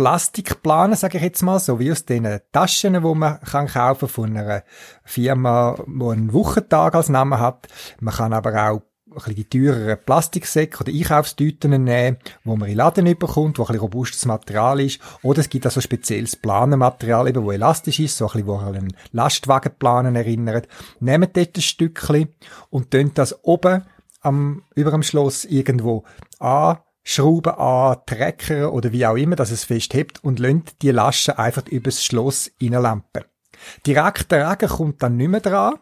Plastikplanen, sage ich jetzt mal, so wie aus den Taschen, wo man kann kaufen von einer Firma, wo einen Wochentag als Namen hat. Man kann aber auch ein bisschen die teureren Plastiksäcke oder Einkaufstüten nehmen, wo man in Laden bekommt, wo ein bisschen robustes Material ist. Oder es gibt also spezielles Planenmaterial, eben, wo elastisch ist, so ein bisschen, wo an einen Lastwagenplanen erinnert. Nehmt dort ein Stückchen und tönt das oben am, über dem Schloss irgendwo an Schrauben an, Trecker oder wie auch immer, dass es festhebt und lönt die Lasche einfach übers Schloss reinlampen. Direkt der Regen kommt dann nicht mehr dran.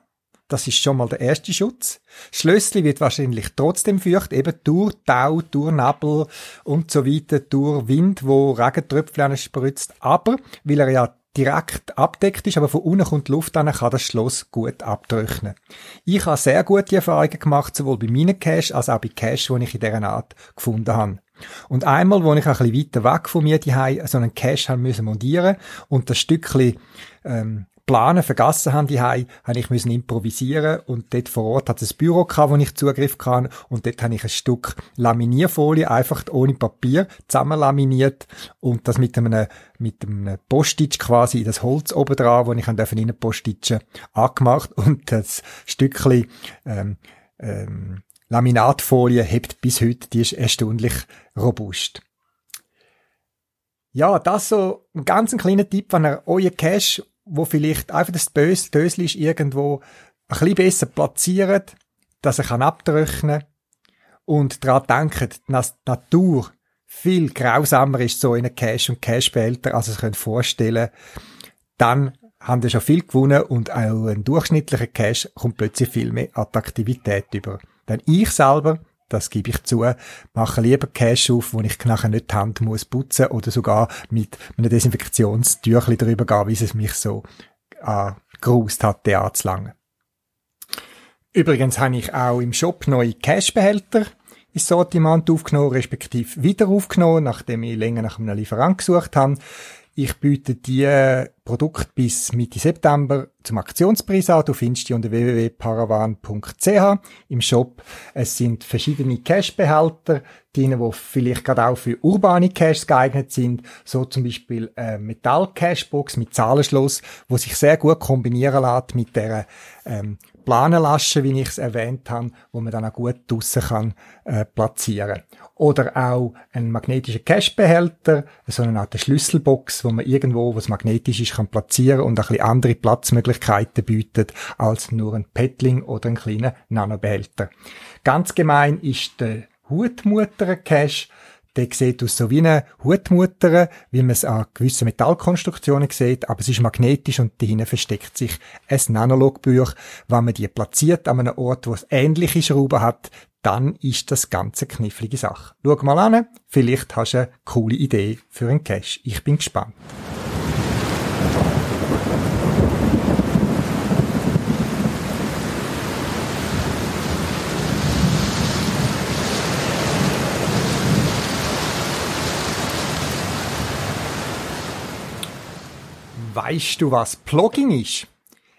Das ist schon mal der erste Schutz. Schlössli wird wahrscheinlich trotzdem feucht, eben durch Tau, durch Nebel und so weiter, durch Wind, wo Regentröpfchen spritzt. Aber, weil er ja direkt abdeckt ist, aber von unten kommt Luft an, kann das Schloss gut abtrocknen. Ich habe sehr gute Erfahrungen gemacht, sowohl bei meinen Cache als auch bei Cache, die ich in dieser Art gefunden habe. Und einmal, wo ich ein bisschen weiter weg von mir die so einen Cache haben müssen montieren und das Stückchen ähm, planen vergessen haben die habe ich müssen improvisieren. Und dort vor Ort hat es ein Büro gehabt, wo ich Zugriff kann. Und dort habe ich ein Stück Laminierfolie einfach ohne Papier zusammenlaminiert. Und das mit einem mit einem Postitsch quasi in das Holz oben dran, wo ich dann rein postitschen, angemacht. Und das Stückchen ähm, ähm, Laminatfolie hebt bis heute, die ist erstaunlich robust. Ja, das so ein ganz kleiner Tipp, wenn ihr euer Cache wo vielleicht einfach das Dösli ist irgendwo ein bisschen besser platziert, dass er kann abtrocknen und daran denken, dass die Natur viel grausamer ist so in einem Cash und Cash-Behälter, als ihr es könnt dann haben wir schon viel gewonnen und auch ein durchschnittlicher Cash kommt plötzlich viel mehr Attraktivität über. Denn ich selber das gebe ich zu, mache lieber Cash auf, wo ich nachher nicht die Hand muss putzen oder sogar mit einem Desinfektionstüchli drüber gehen, wie es mich so äh, gerust hat, der zu lange. Übrigens habe ich auch im Shop neue Cashbehälter ins Sortiment aufgenommen, respektive wieder aufgenommen, nachdem ich länger nach einem Lieferant gesucht habe. Ich biete die Produkte bis Mitte September zum Aktionspreis an. Du findest die unter www.paravan.ch im Shop. Es sind verschiedene Cash-Behälter die vielleicht gerade auch für urbane Caches geeignet sind. So zum Beispiel äh, Metall-Cashbox mit Zahlenschluss, wo sich sehr gut kombinieren lässt mit der ähm, Planenlasche, wie ich es erwähnt habe, wo man dann auch gut draussen kann äh, platzieren. Oder auch ein magnetischer Cashbehälter, so eine Art Schlüsselbox, wo man irgendwo, was magnetisch ist, kann platzieren und ein bisschen andere Platzmöglichkeiten bietet als nur ein Petling oder ein kleiner Nanobehälter. Ganz gemein ist der Hutmutter-Cache, der sieht aus so wie eine Hutmutter, wie man es an gewissen Metallkonstruktionen sieht, aber es ist magnetisch und dahinter versteckt sich ein Nanologbuch. Wenn man die platziert an einem Ort, wo es ähnliche Schrauben hat, dann ist das ganze knifflige Sache. Schau mal an, vielleicht hast du eine coole Idee für einen Cache. Ich bin gespannt. Weißt du, was Blogging ist?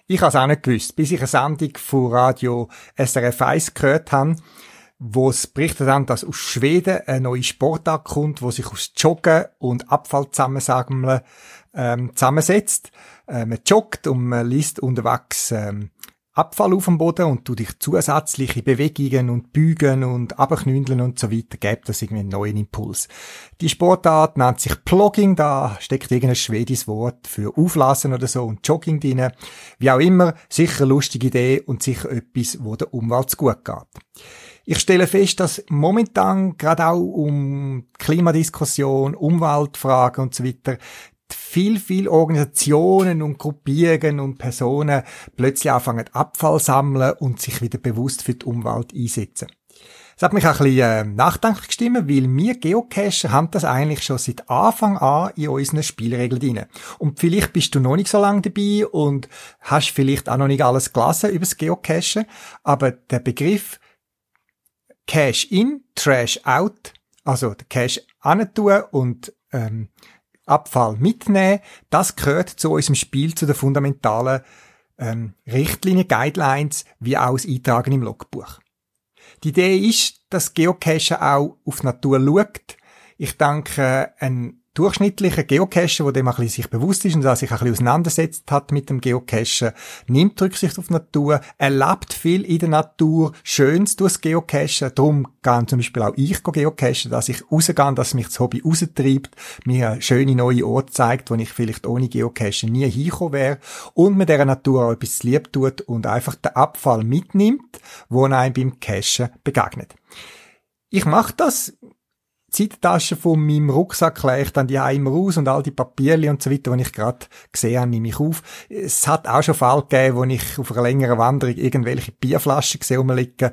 Ich habe es auch nicht gewusst, bis ich eine Sendung von Radio SRF 1 gehört habe, wo es berichtet haben, dass aus Schweden eine neue Sportart kommt, wo sich aus Joggen und Abfall ähm, zusammensetzt. Äh, man joggt und man liest unterwegs ähm, Abfall auf dem Boden und du dich zusätzliche Bewegungen und Bügen und Abknündeln und so weiter, gibt das irgendwie einen neuen Impuls. Die Sportart nennt sich Plogging, da steckt irgendein schwedisches Wort für Auflassen oder so und Jogging drin. Wie auch immer, sicher lustige Idee und sicher etwas, wo der Umwelt gut geht. Ich stelle fest, dass momentan gerade auch um Klimadiskussion, Umweltfragen und so weiter viel, viel Organisationen und Gruppierungen und Personen plötzlich anfangen Abfall sammeln und sich wieder bewusst für die Umwelt einsetzen. Das hat mich auch ein bisschen äh, nachdenklich gestimmt, weil wir Geocacher haben das eigentlich schon seit Anfang an in unseren Spielregeln drin. Und vielleicht bist du noch nicht so lange dabei und hast vielleicht auch noch nicht alles gelesen über das Geocachen, aber der Begriff Cash in, Trash out, also der Cash tun und ähm, Abfall mitnehmen, das gehört zu unserem Spiel, zu den fundamentalen ähm, Richtlinien, Guidelines, wie auch das Eintragen im Logbuch. Die Idee ist, dass Geocachen auch auf die Natur schaut. Ich denke, ein durchschnittlicher Geocacher, der dem ein bisschen sich bewusst ist und sich ein bisschen auseinandersetzt hat mit dem Geocachen, nimmt Rücksicht auf die Natur, erlebt viel in der Natur, Schönes durchs Geocachen, darum gehen zum Beispiel auch ich geocachen, dass ich rausgehe, dass mich das Hobby raustreibt, mir schöne neue Orte zeigt, wo ich vielleicht ohne Geocachen nie hinkommen wäre und mir dieser Natur auch etwas lieb tut und einfach den Abfall mitnimmt, wo einem beim Cachen begegnet. Ich mache das Zeittasche von meinem Rucksack lege ich dann die immer raus und all die Papierli und so weiter, die ich gerade gesehen habe, nehme ich auf. Es hat auch schon Fall gegeben, wo ich auf einer längeren Wanderung irgendwelche Bierflaschen gesehen rumliegen.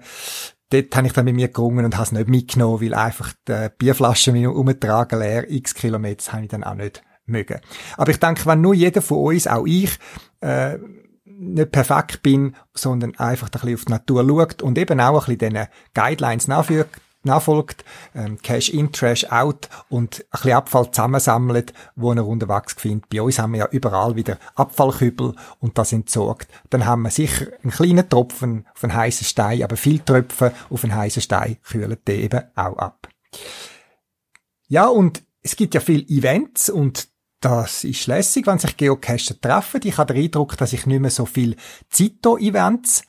Dort habe ich dann mit mir gerungen und habe es nicht mitgenommen, weil einfach die Bierflaschen mit umtragen leer, x Kilometer, das habe ich dann auch nicht mögen. Aber ich denke, wenn nur jeder von uns, auch ich, äh, nicht perfekt bin, sondern einfach ein bisschen auf die Natur schaut und eben auch ein bisschen diesen Guidelines nachfolgt, nachfolgt, ähm, Cash in, Trash out und ein bisschen Abfall zusammensammelt, wo er unterwegs findet. Bei uns haben wir ja überall wieder Abfallkübel und das entsorgt. Dann haben wir sicher einen kleinen Tropfen auf einen heißen Stein, aber viel Tröpfen auf einen heißen Stein kühlen die eben auch ab. Ja, und es gibt ja viele Events und das ist lässig, wenn sich Geocacher treffen. Ich habe den Eindruck, dass ich nicht mehr so viel Zito-Events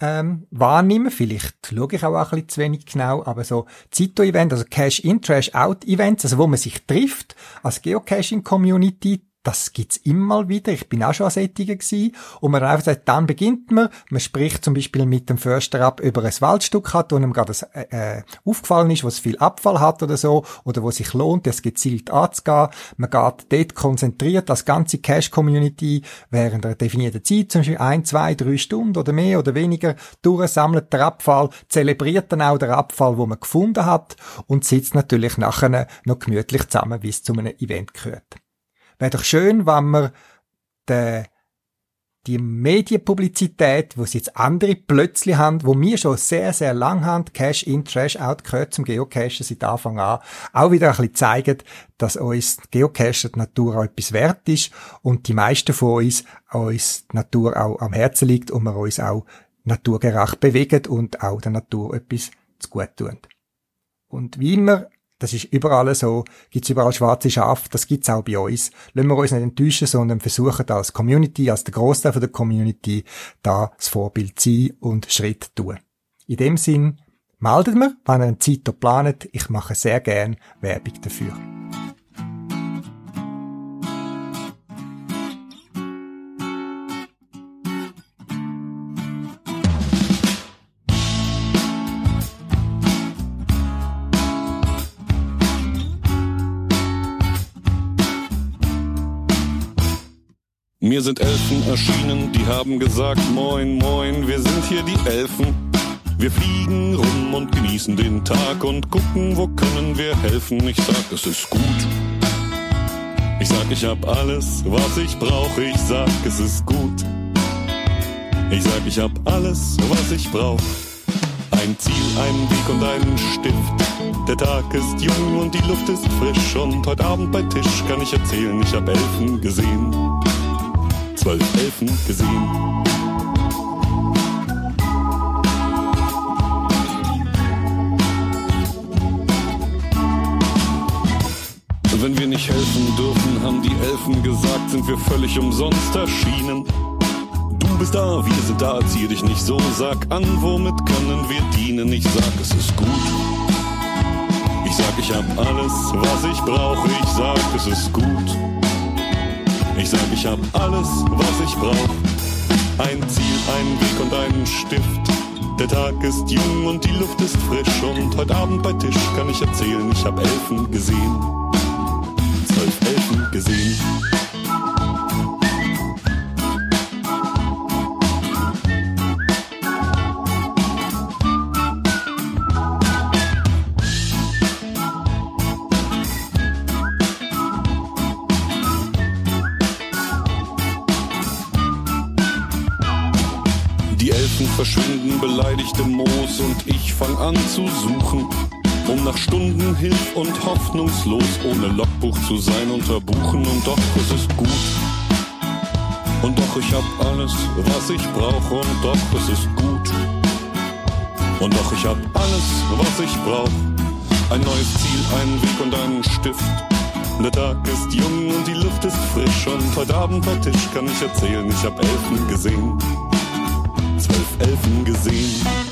ähm, wahrnehmen. Vielleicht schaue ich auch ein bisschen zu wenig genau, aber so Zito-Event, also Cash-in, Trash-out-Events, also wo man sich trifft als Geocaching-Community, das gibt's immer wieder. Ich bin auch schon an Sättigen gewesen. Und man einfach sagt, dann beginnt man. Man spricht zum Beispiel mit dem Förster ab über ein Waldstück hat, wo einem gerade äh, äh, aufgefallen ist, wo es viel Abfall hat oder so, oder wo sich lohnt, das gezielt anzugehen. Man geht dort konzentriert als ganze Cash-Community während einer definierten Zeit, zum Beispiel ein, zwei, drei Stunden oder mehr oder weniger, durchsammelt der Abfall, zelebriert dann auch den Abfall, wo man gefunden hat und sitzt natürlich nachher noch gemütlich zusammen, wie es zu einem Event gehört. Wäre doch schön, wenn wir den, die Medienpublizität, wo sie jetzt andere plötzlich haben, wo wir schon sehr, sehr lang haben, Cash in, Trash out, gehört zum Geocachen seit Anfang an, auch wieder ein bisschen zeigen, dass uns Geocachen die Natur auch etwas wert ist und die meisten von uns uns die Natur auch am Herzen liegt und wir uns auch naturgerecht bewegen und auch der Natur etwas zu gut tun. Und wie immer das ist überall so. Gibt's überall schwarze Schafe. Das gibt's auch bei uns. Lassen wir uns nicht enttäuschen, sondern versuchen als Community, als der Großteil der Community, da das Vorbild sein und Schritt tun. In dem Sinn, meldet mir, wenn ihr eine Zeit planet. Ich mache sehr gern Werbung dafür. Mir sind Elfen erschienen, die haben gesagt, moin, moin, wir sind hier die Elfen. Wir fliegen rum und genießen den Tag und gucken, wo können wir helfen. Ich sag, es ist gut. Ich sag, ich hab alles, was ich brauche. Ich sag, es ist gut. Ich sag, ich hab alles, was ich brauch. Ein Ziel, einen Weg und einen Stift. Der Tag ist jung und die Luft ist frisch und heute Abend bei Tisch kann ich erzählen, ich hab Elfen gesehen zwölf Elfen gesehen. Wenn wir nicht helfen dürfen, haben die Elfen gesagt, sind wir völlig umsonst erschienen bist da, wir sind da, zieh dich nicht so, sag an, womit können wir dienen? Ich sag, es ist gut. Ich sag, ich hab alles, was ich brauche. Ich sag, es ist gut. Ich sag, ich hab alles, was ich brauch. Ein Ziel, ein Weg und einen Stift. Der Tag ist jung und die Luft ist frisch. Und heute Abend bei Tisch kann ich erzählen, ich hab Elfen gesehen. Zwölf Elfen gesehen. An zu suchen, um nach Stunden hilf und hoffnungslos ohne Logbuch zu sein unter Buchen und doch es ist gut. Und doch ich hab alles, was ich brauche und doch es ist gut. Und doch ich hab alles, was ich brauch. Ein neues Ziel, einen Weg und einen Stift. Der Tag ist jung und die Luft ist frisch und heute Abend bei Tisch kann ich erzählen, ich hab Elfen gesehen zwölf Elfen gesehen.